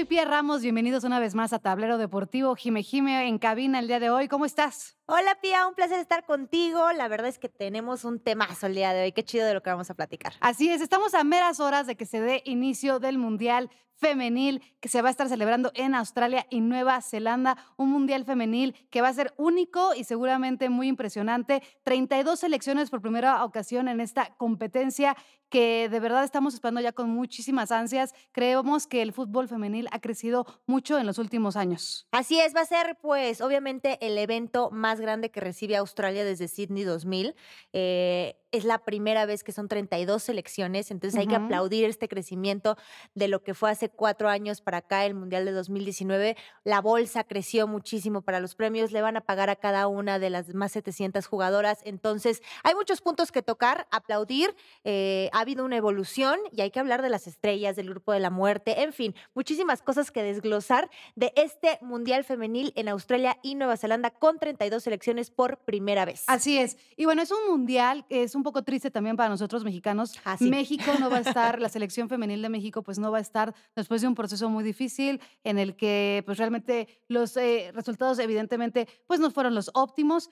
soy Pia Ramos. Bienvenidos una vez más a Tablero Deportivo. Jime Jime en cabina el día de hoy. ¿Cómo estás? Hola Pia, un placer estar contigo. La verdad es que tenemos un temazo el día de hoy. Qué chido de lo que vamos a platicar. Así es, estamos a meras horas de que se dé inicio del Mundial femenil que se va a estar celebrando en Australia y Nueva Zelanda, un mundial femenil que va a ser único y seguramente muy impresionante. 32 selecciones por primera ocasión en esta competencia que de verdad estamos esperando ya con muchísimas ansias. Creemos que el fútbol femenil ha crecido mucho en los últimos años. Así es, va a ser pues obviamente el evento más grande que recibe Australia desde Sydney 2000. Eh, es la primera vez que son 32 selecciones, entonces hay que aplaudir este crecimiento de lo que fue hace cuatro años para acá, el Mundial de 2019. La bolsa creció muchísimo para los premios, le van a pagar a cada una de las más 700 jugadoras, entonces hay muchos puntos que tocar, aplaudir, eh, ha habido una evolución y hay que hablar de las estrellas, del grupo de la muerte, en fin, muchísimas cosas que desglosar de este Mundial femenil en Australia y Nueva Zelanda con 32 selecciones por primera vez. Así es, y bueno, es un mundial, es un un poco triste también para nosotros mexicanos. Ah, México no va a estar, la selección femenil de México pues no va a estar después de un proceso muy difícil en el que pues realmente los eh, resultados evidentemente pues no fueron los óptimos.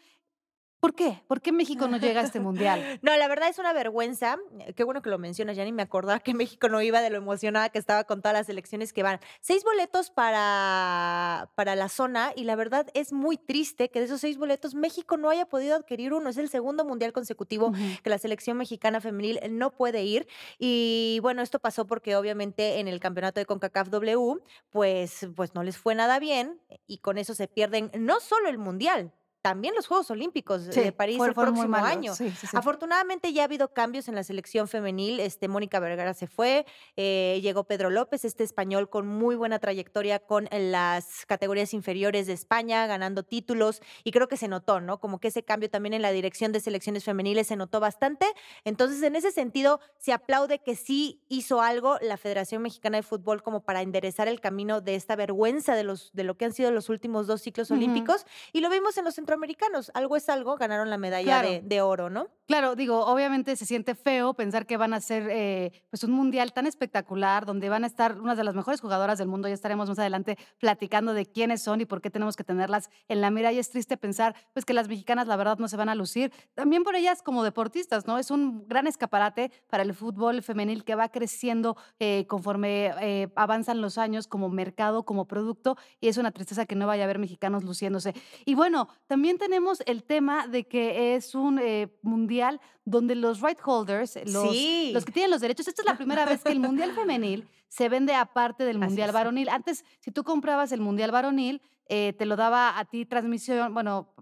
¿Por qué? ¿Por qué México no llega a este mundial? No, la verdad es una vergüenza. Qué bueno que lo mencionas, ya ni me acordaba que México no iba de lo emocionada que estaba con todas las elecciones que van. Seis boletos para, para la zona y la verdad es muy triste que de esos seis boletos México no haya podido adquirir uno. Es el segundo mundial consecutivo que la selección mexicana femenil no puede ir. Y bueno, esto pasó porque obviamente en el campeonato de CONCACAF W, pues, pues no les fue nada bien y con eso se pierden no solo el mundial, también los Juegos Olímpicos de París el próximo año. Afortunadamente ya ha habido cambios en la selección femenil. Este, Mónica Vergara se fue, eh, llegó Pedro López, este español con muy buena trayectoria con las categorías inferiores de España, ganando títulos, y creo que se notó, ¿no? Como que ese cambio también en la dirección de selecciones femeniles se notó bastante. Entonces, en ese sentido, se aplaude que sí hizo algo la Federación Mexicana de Fútbol como para enderezar el camino de esta vergüenza de, los, de lo que han sido los últimos dos ciclos olímpicos, y lo vimos en los centroamericanos. Algo es algo, ganaron la medalla de, oro, ¿no? Claro, digo, obviamente se siente feo pensar que van a ser eh, pues un mundial tan espectacular, donde van a estar unas de las mejores jugadoras del mundo. Ya estaremos más adelante platicando de quiénes son y por qué tenemos que tenerlas en la mira. Y es triste pensar pues que las mexicanas, la verdad, no se van a lucir. También por ellas como deportistas, ¿no? Es un gran escaparate para el fútbol femenil que va creciendo eh, conforme eh, avanzan los años como mercado, como producto. Y es una tristeza que no vaya a haber mexicanos luciéndose. Y bueno, también también tenemos el tema de que es un eh, mundial donde los right holders, los, los que tienen los derechos, esta es la primera vez que el mundial femenil se vende aparte del mundial varonil. Antes, si tú comprabas el mundial varonil, eh, te lo daba a ti transmisión, bueno,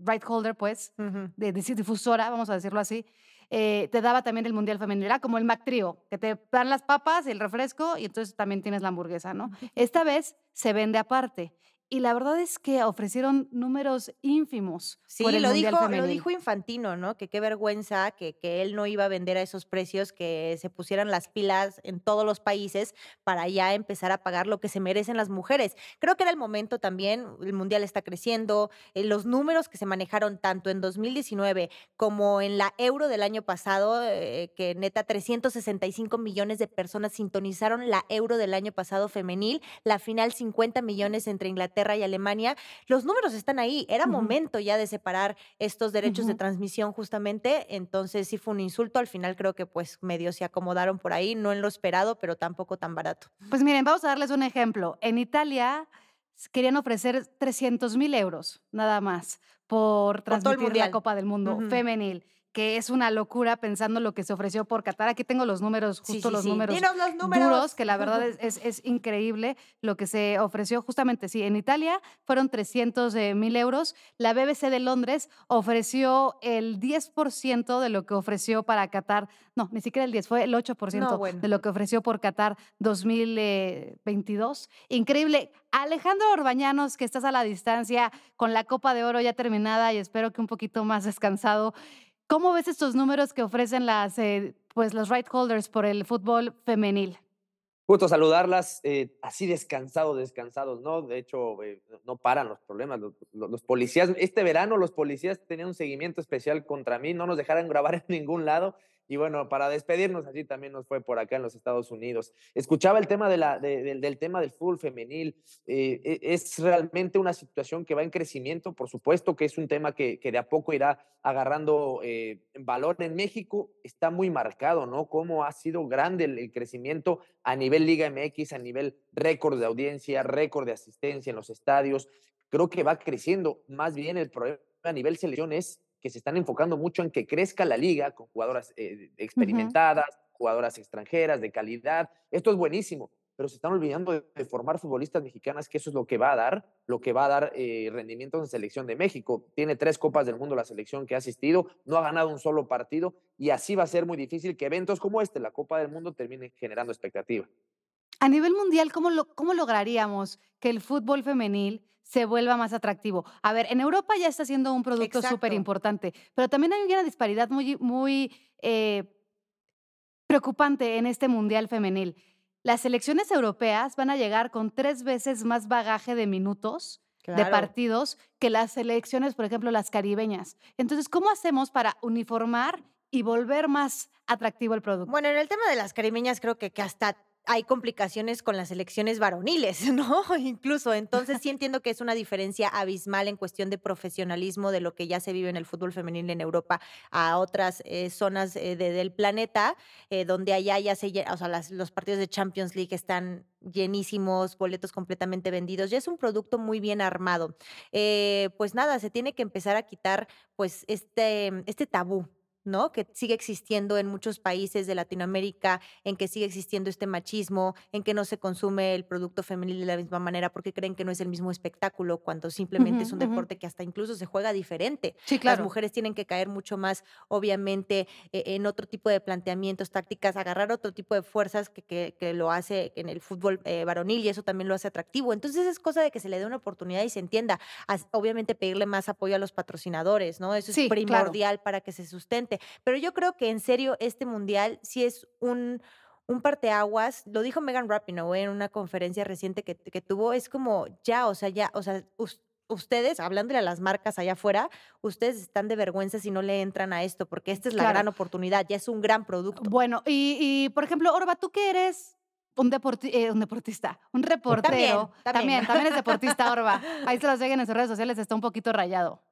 right holder, pues, de, difusora, vamos a decirlo así. Eh, te daba también el Mundial Femenil, era como el Mac Trio, que te dan las papas, el refresco y entonces también tienes la hamburguesa, ¿no? Esta vez se vende aparte y la verdad es que ofrecieron números ínfimos. Sí, por el lo, dijo, lo dijo Infantino, ¿no? Que qué vergüenza que, que, él no iba a vender a esos precios, que se pusieran las pilas en todos los países para ya empezar a pagar lo que se merecen las mujeres. Creo que era el momento también, el Mundial está creciendo, eh, los números que se manejaron tanto en 2019 como en la Euro del año pasado, eh, que neta 365 millones de personas sintonizaron la Euro del año pasado femenil, la final 50 millones entre Inglaterra y Alemania, los números están ahí. Era momento ya de separar estos derechos de transmisión justamente. Entonces sí fue un insulto. Al final creo que pues medio se acomodaron por ahí, no en lo esperado, pero tampoco tan barato. Pues miren, vamos a darles un ejemplo. En Italia querían ofrecer 300 mil euros nada más por transmitir la Copa del Mundo femenil que es una locura pensando lo que se ofreció por Qatar. Aquí tengo los números, justo los, Números los, números duros, que la verdad es, es, increíble lo que se ofreció. Justamente, sí, en Italia fueron 300 mil euros. La BBC de Londres ofreció el 10% de lo que ofreció para Qatar. No, ni siquiera el 10, fue el 8% de lo que ofreció por Qatar 2022. Increíble. Alejandro Orbañanos, que estás a la distancia con la Copa de Oro ya terminada y espero que un poquito más descansado. ¿Cómo ves estos números que ofrecen las, eh, pues los right holders por el fútbol femenil? Justo saludarlas, eh, así descansados, descansados, ¿no? De hecho, eh, no paran los problemas. Los, policías, este verano los policías tenían un seguimiento especial contra mí, no nos dejaron grabar en ningún lado Y bueno, para despedirnos, así también nos fue por acá en los Estados Unidos. Escuchaba el tema, del tema del fútbol femenil. Eh, e, es realmente una situación que va en crecimiento, por supuesto que es un tema que, que de a poco irá agarrando eh, valor en México. Está muy marcado, ¿no? Cómo ha sido grande el, el crecimiento a nivel Liga MX, a nivel récord de audiencia, récord de asistencia en los estadios. Creo que va creciendo. Más bien el problema a nivel selección es que se están enfocando mucho en que crezca la liga con jugadoras eh, experimentadas, uh -huh. jugadoras extranjeras de calidad. Esto es buenísimo, pero se están olvidando de, de, formar futbolistas mexicanas, que eso es lo que va a dar, lo que va a dar eh, rendimientos en selección de México. Tiene tres copas del mundo la selección que ha asistido, no ha ganado un solo partido y así va a ser muy difícil que eventos como este, la Copa del Mundo, terminen generando expectativa. A nivel mundial, ¿cómo, lo, ¿cómo lograríamos que el fútbol femenil se vuelva más atractivo. A ver, en Europa ya está siendo un producto súper importante, pero también hay una disparidad muy, muy eh, preocupante en este Mundial femenil. Las selecciones europeas van a llegar con tres veces más bagaje de minutos claro. de partidos que las selecciones, por ejemplo, las caribeñas. Entonces, ¿cómo hacemos para uniformar y volver más atractivo el producto? Bueno, en el tema de las caribeñas creo que, que hasta hay complicaciones con las elecciones varoniles, ¿no? Incluso, entonces sí entiendo que es una diferencia abismal en cuestión de profesionalismo de lo que ya se vive en el fútbol femenil en Europa a otras eh, zonas eh, de, del planeta, eh, donde allá ya se, o sea, las, los partidos de Champions League están llenísimos, boletos completamente vendidos, ya es un producto muy bien armado. Pues nada, se tiene que empezar a quitar pues este, este tabú, ¿no? Que sigue existiendo en muchos países de Latinoamérica, en que sigue existiendo este machismo, en que no se consume el producto femenil de la misma manera porque creen que no es el mismo espectáculo cuando simplemente uh -huh, es un deporte uh -huh. que hasta incluso se juega diferente. Sí, claro. Las mujeres tienen que caer mucho más, obviamente, eh, en otro tipo de planteamientos, tácticas, agarrar otro tipo de fuerzas que, que, que lo hace en el fútbol eh, varonil y eso también lo hace atractivo. Entonces es cosa de que se le dé una oportunidad y se entienda. As, obviamente pedirle más apoyo a los patrocinadores, ¿no? Eso es sí, primordial claro. para que se sustente pero yo creo que en serio este mundial sí es un, un parteaguas, lo dijo Megan Rapinoe en una conferencia reciente que, que, tuvo, es como ya, o sea, ya, o sea, ustedes, hablándole a las marcas allá afuera, ustedes están de vergüenza si no le entran a esto, porque esta es la claro. gran oportunidad, ya es un gran producto. Bueno, y, y por ejemplo, Orba, tú que eres un, deporti eh, un, deportista, un reportero. También, también. también, también es deportista, Orba. Ahí se los siguen en sus redes sociales, está un poquito rayado.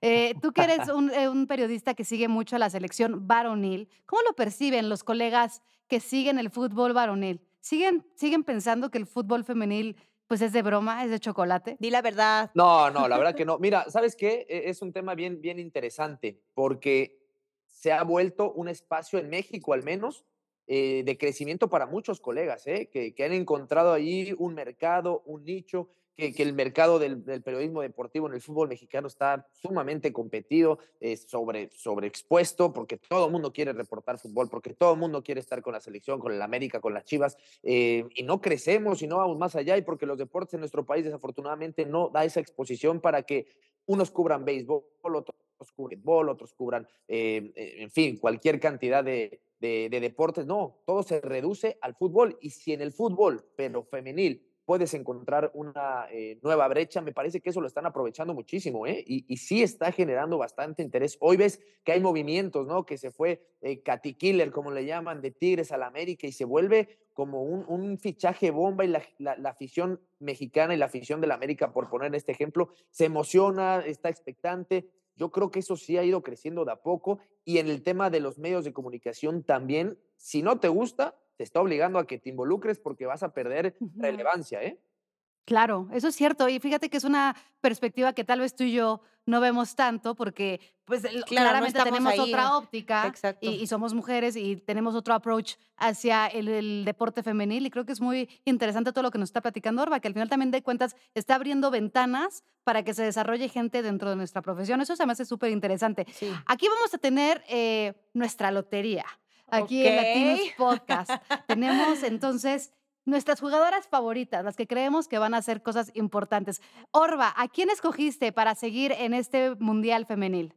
Eh, tú que eres un, eh, un, periodista que sigue mucho a la selección varonil, ¿cómo lo perciben los colegas que siguen el fútbol varonil? ¿Siguen, siguen pensando que el fútbol femenil pues es de broma, es de chocolate? Di la verdad. No, no, la verdad que no. Mira, ¿sabes qué? E, es un tema bien, bien interesante porque se ha vuelto un espacio en México al menos eh, de crecimiento para muchos colegas, ¿eh? que, que, han encontrado ahí un mercado, un nicho, que, el mercado del, periodismo deportivo en el fútbol mexicano está sumamente competido, eh, sobre, sobreexpuesto, porque todo el mundo quiere reportar fútbol, porque todo el mundo quiere estar con la selección, con el América, con las Chivas, eh, y no crecemos y no vamos más allá, y porque los deportes en nuestro país desafortunadamente no da esa exposición para que unos cubran béisbol, otros cubran fútbol, otros cubran, eh, en fin, cualquier cantidad de, de, deportes. No, todo se reduce al fútbol. Y si en el fútbol, pero femenil, puedes encontrar una eh, nueva brecha, me parece que eso lo están aprovechando muchísimo, ¿eh? Y, y, sí está generando bastante interés. Hoy ves que hay movimientos, ¿no? Que se fue eh, Katy Killer, como le llaman, de Tigres a la América y se vuelve como un, un fichaje bomba y la, la, la, afición mexicana y la afición de la América, por poner este ejemplo, se emociona, está expectante. Yo creo que eso sí ha ido creciendo de a poco y en el tema de los medios de comunicación también, si no te gusta, te está obligando a que te involucres porque vas a perder uh -huh. relevancia, ¿eh? Claro, eso es cierto. Y fíjate que es una perspectiva que tal vez tú y yo no vemos tanto porque pues claro, claramente no tenemos ahí. otra óptica y, y, somos mujeres y tenemos otro approach hacia el, el, deporte femenil y creo que es muy interesante todo lo que nos está platicando Orba, que al final también de cuentas está abriendo ventanas para que se desarrolle gente dentro de nuestra profesión. Eso se me hace súper interesante. Sí. Aquí vamos a tener eh, nuestra lotería. Aquí okay. en Latinos Podcast tenemos entonces nuestras jugadoras favoritas, las que creemos que van a hacer cosas importantes. Orba, ¿a quién escogiste para seguir en este Mundial Femenil?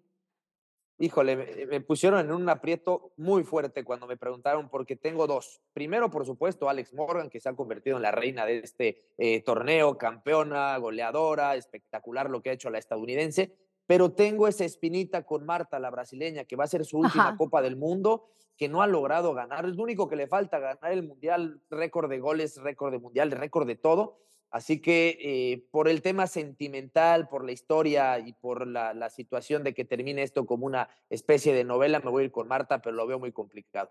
Híjole, me, me, pusieron en un aprieto muy fuerte cuando me preguntaron porque tengo dos. Primero, por supuesto, Alex Morgan, que se ha convertido en la reina de este eh, torneo, campeona, goleadora, espectacular lo que ha hecho la estadounidense pero tengo esa espinita con Marta, la brasileña, que va a ser su última Ajá. Copa del Mundo, que no ha logrado ganar. Es lo único que le falta, ganar el Mundial, récord de goles, récord de Mundial, récord de todo. Así que eh, por el tema sentimental, por la historia y por la, la situación de que termine esto como una especie de novela, me voy a ir con Marta, pero lo veo muy complicado.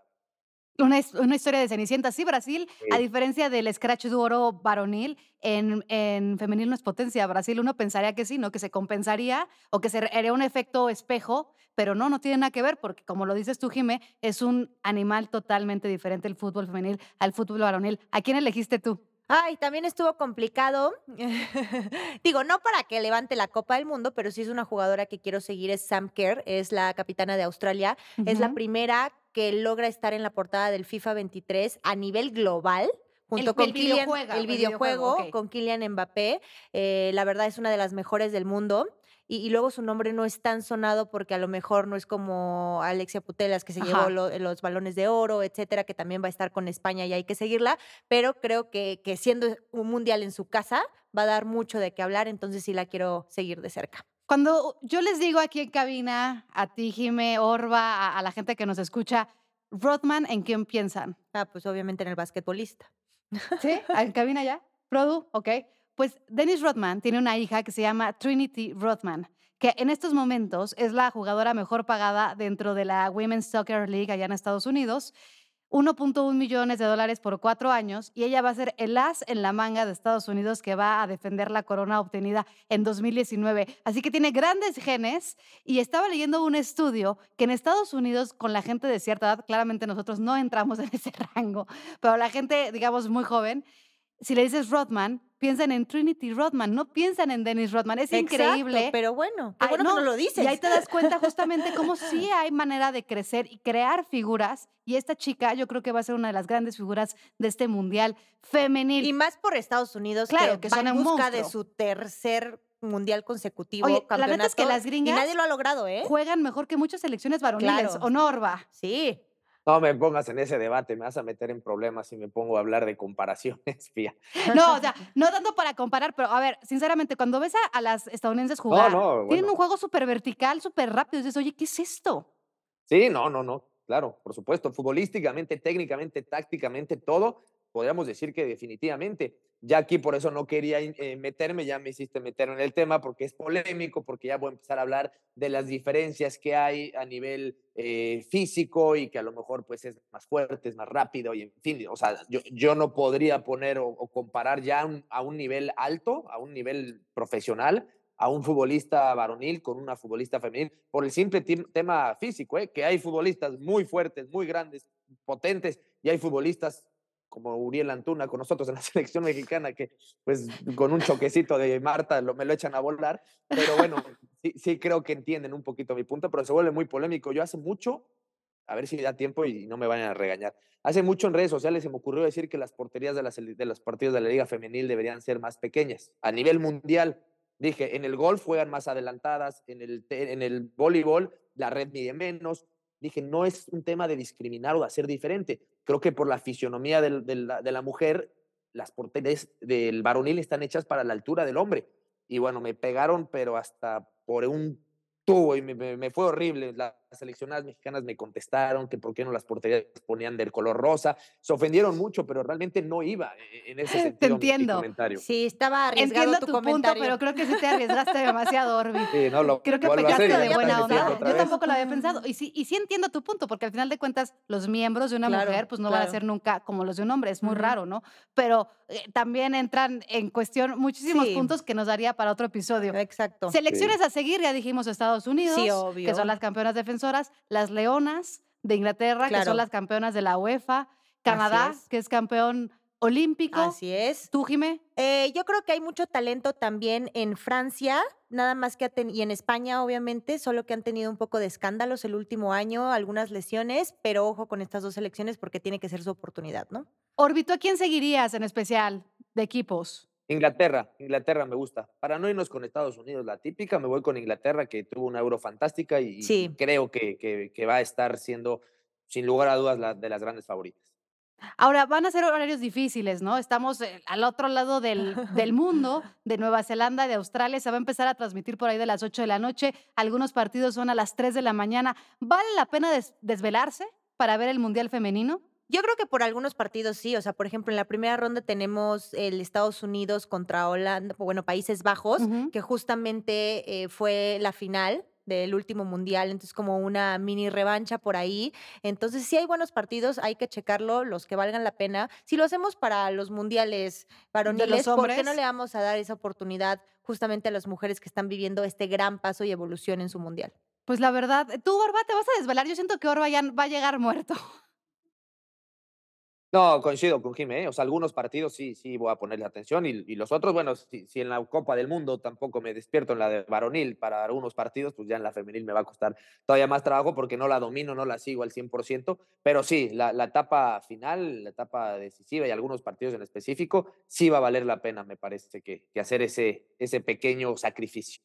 Una, una historia de Cenicienta. Sí, Brasil, a diferencia del Scratch de oro varonil, en, en femenil no es potencia. Brasil uno pensaría que sí, ¿no? Que se compensaría o que se haría un efecto espejo, pero no, no tiene nada que ver porque, como lo dices tú, Jimé, es un animal totalmente diferente el fútbol femenil al fútbol varonil. ¿A quién elegiste tú? Ay, también estuvo complicado. Digo, no para que levante la Copa del Mundo, pero sí es una jugadora que quiero seguir, es Sam Kerr, es la capitana de Australia. Es la primera que logra estar en la portada del FIFA 23 a nivel global. Junto El- con el Kylian, videojuega, el videojuego, videojuego, con Kylian Mbappé. Eh, la verdad es una de las mejores del mundo. Y, y luego su nombre no es tan sonado porque a lo mejor no es como Alexia Putelas, que se Ajá. llevó lo- los balones de oro, etcétera, que también va a estar con España y hay que seguirla. Pero creo que, que siendo un mundial en su casa, va a dar mucho de qué hablar. Entonces sí la quiero seguir de cerca. Cuando yo les digo aquí en cabina, a ti, Jimé, Orba, a, a la gente que nos escucha, Rodman, ¿en quién piensan? Ah, pues obviamente en el basquetbolista. ¿Sí? ¿En cabina ya? ¿Produ? Ok. Pues Dennis Rodman tiene una hija que se llama Trinity Rodman, que en estos momentos es la jugadora mejor pagada dentro de la Women's Soccer League allá en Estados Unidos. 1.1 millones de dólares por cuatro años y ella va a ser el as en la manga de Estados Unidos que va a defender la corona obtenida en 2019. Así que tiene grandes genes y estaba leyendo un estudio que en Estados Unidos con la gente de cierta edad, claramente nosotros no entramos en ese rango, pero la gente, digamos, muy joven, si le dices Rodman, piensan en Trinity Rodman, no piensan en Dennis Rodman. Es Exacto, increíble. pero bueno, qué Ay, bueno no, que no lo dices. Y ahí te das cuenta justamente cómo sí hay manera de crecer y crear figuras. Y esta chica yo creo que va a ser una de las grandes figuras de este mundial femenil. Y más por Estados Unidos, Claro, que, que va son en busca de su tercer mundial consecutivo Oye, la neta es que las y gringas nadie lo ha logrado, ¿eh? Juegan mejor que muchas selecciones varoniles, Claro. ¿o no, Orba? Sí. No me pongas en ese debate, me vas a meter en problemas si me pongo a hablar de comparaciones, fía. No, o sea, no tanto para comparar, pero a ver, sinceramente, cuando ves a, a las estadounidenses jugar, no, tienen bueno. un juego súper vertical, súper rápido. Y dices, oye, ¿qué es esto? Sí, no, no, no, claro, por supuesto, futbolísticamente, técnicamente, tácticamente, todo, podríamos decir que definitivamente. Ya aquí por eso no quería eh, meterme, ya me hiciste meter en el tema porque es polémico, porque ya voy a empezar a hablar de las diferencias que hay a nivel eh, físico y que a lo mejor pues es más fuerte, es más rápido y en fin, o sea, yo, yo no podría poner o, o comparar ya a un nivel alto, a un nivel profesional, a un futbolista varonil con una futbolista femenil por el simple tema físico, ¿eh? que hay futbolistas muy fuertes, muy grandes, potentes, y hay futbolistas como Uriel Antuna con nosotros en la selección mexicana, que pues con un choquecito de Marta lo, me lo echan a volar, pero bueno, sí, creo que entienden un poquito mi punto, pero se vuelve muy polémico. Yo hace mucho, a ver si da tiempo y no me vayan a regañar, hace mucho en redes sociales se me ocurrió decir que las porterías de las, de los partidos de la Liga Femenil deberían ser más pequeñas, a nivel mundial. Dije, en el golf juegan más adelantadas, en el, en el voleibol la red mide menos. Dije, no es un tema de discriminar o de hacer diferente. Creo que por la fisionomía de, la, la mujer, las porterías del varonil están hechas para la altura del hombre. Y bueno, me pegaron, pero hasta por un tubo y me, me- fue horrible. Las seleccionadas mexicanas me contestaron que por qué no las porterías ponían del color rosa. Se ofendieron mucho, pero realmente no iba en ese Te sentido. mi- mi entiendo. comentario. Sí, estaba arriesgado Entiendo tu, tu, punto, pero creo que sí te arriesgaste demasiado, Orbi. Sí, no lo Creo que pecaste de buena onda. Yo tampoco lo había pensado. Y sí, y sí entiendo tu punto, porque al final de cuentas, los miembros de una Claro, mujer pues no van a claro. ser nunca como los de un hombre. Es muy Ujú. raro, ¿no? Pero eh, también entran en cuestión muchísimos Sí. puntos que nos daría para otro episodio. Exacto. Selecciones a seguir, ya dijimos Estados Unidos, que obvio. son las campeonas defensoras, las Leonas de Inglaterra, que son las campeonas de la UEFA, Canadá, es. que es campeón olímpico. Así es. ¿Tú, Jimé? Eh, yo creo que hay mucho talento también en Francia, nada más que y en España, obviamente, solo que han tenido un poco de escándalos el último año, algunas lesiones, pero ojo con estas dos selecciones porque tiene que ser su oportunidad, ¿no? Orbito, ¿a quién seguirías en especial de equipos? Inglaterra, Inglaterra me gusta. Para no irnos con Estados Unidos, la típica, me voy con Inglaterra, que tuvo una euro fantástica y, Sí. creo que, que- que va a estar siendo, sin lugar a dudas, la, de las grandes favoritas. Ahora, van a ser horarios difíciles, ¿no? Estamos, eh, al otro lado del del mundo, de Nueva Zelanda, de Australia, se va a empezar a transmitir por ahí de las 8 de la noche, algunos partidos son a las 3 de la mañana. ¿Vale la pena des desvelarse para ver el mundial femenino? Yo creo que por algunos partidos sí, o sea, por ejemplo, en la primera ronda tenemos el Estados Unidos contra Holanda, bueno, Países Bajos, que justamente, eh, fue la final del último mundial, entonces como una mini revancha por ahí. Entonces, sí hay buenos partidos, hay que checarlo, los que valgan la pena. Si lo hacemos para los mundiales ¿De los varoniles, ¿por qué no le vamos a dar esa oportunidad justamente a las mujeres que están viviendo este gran paso y evolución en su mundial? Pues la verdad, ¿tú, Orba, te vas a desvelar? Yo siento que Orba ya va a llegar muerto. No, coincido con Jime, ¿eh? O sea, algunos partidos sí sí voy a ponerle atención y y los otros, bueno, si si en la Copa del Mundo tampoco me despierto en la de varonil para algunos partidos, pues ya en la femenil me va a costar todavía más trabajo porque no la domino, no la sigo al 100%, pero sí, la la etapa final, la etapa decisiva y algunos partidos en específico, sí va a valer la pena, me parece que que hacer ese ese pequeño sacrificio.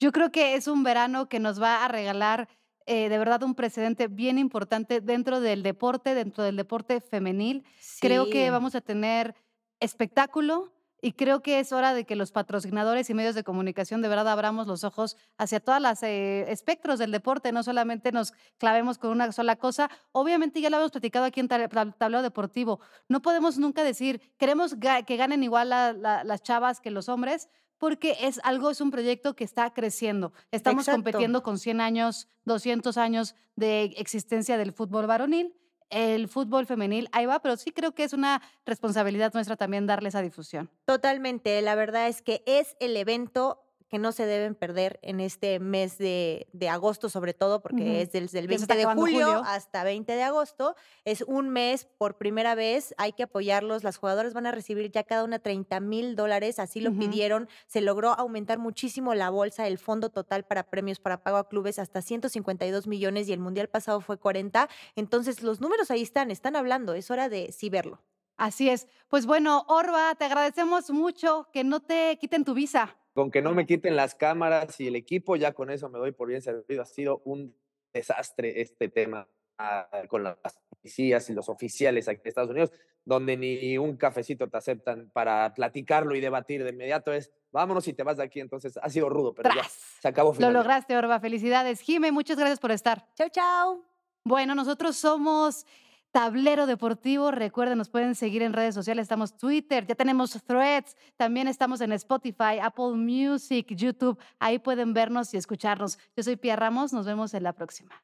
Yo creo que es un verano que nos va a regalar, eh, de verdad, un precedente bien importante dentro del deporte, dentro del deporte femenil. Creo que vamos a tener espectáculo y creo que es hora de que los patrocinadores y medios de comunicación de verdad abramos los ojos hacia todas las, eh, espectros del deporte, no solamente nos clavemos con una sola cosa. Obviamente, ya lo habíamos platicado aquí en Tablero Deportivo, no podemos nunca decir: "Queremos que ganen igual la la las chavas que los hombres", porque es algo es un proyecto que está creciendo. Estamos Exacto. compitiendo con 100 años, 200 años de existencia del fútbol varonil. El fútbol femenil, ahí va, pero sí creo que es una responsabilidad nuestra también darle esa difusión. Totalmente, la verdad es que es el evento que no se deben perder en este mes de de agosto, sobre todo, porque es desde el Ya se 20 está de julio julio. hasta 20 de agosto. Es un mes por primera vez, hay que apoyarlos. Las jugadoras van a recibir ya cada una $30,000 dólares, así lo pidieron. Se logró aumentar muchísimo la bolsa, el fondo total para premios para pago a clubes hasta 152 millones y el mundial pasado fue 40. Entonces, los números ahí están, están hablando, es hora de sí verlo. Así es. Pues bueno, Orba, te agradecemos mucho que no te quiten tu visa. Con que no me quiten las cámaras y el equipo, ya con eso me doy por bien servido. Ha sido un desastre este tema, ah, con las policías y los oficiales aquí en Estados Unidos, donde ni un cafecito te aceptan para platicarlo y debatir de inmediato, es: "Vámonos y te vas de aquí". Entonces, ha sido rudo, pero ya, ¡Tras! se acabó Lo lograste, Orba, felicidades. Jime, muchas gracias por estar. Chau, chau. Bueno, nosotros somos Tablero Deportivo. Recuerden, nos pueden seguir en redes sociales, estamos Twitter, ya tenemos Threads, también estamos en Spotify, Apple Music, YouTube. Ahí pueden vernos y escucharnos. Yo soy Pía Ramos, nos vemos en la próxima.